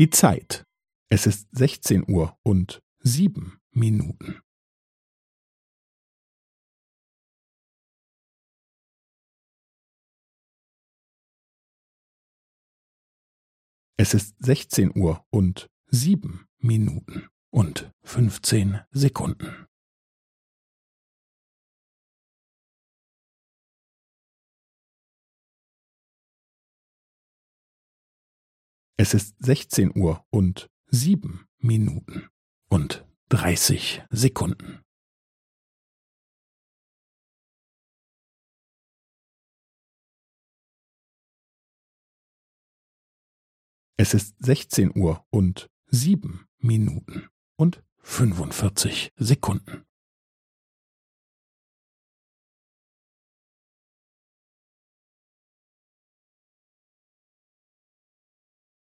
Die Zeit. Es ist sechzehn Uhr und sieben Minuten. Es ist sechzehn Uhr und sieben Minuten und fünfzehn Sekunden. Es ist sechzehn Uhr und sieben Minuten und dreißig Sekunden. Es ist sechzehn Uhr und sieben Minuten und fünfundvierzig Sekunden.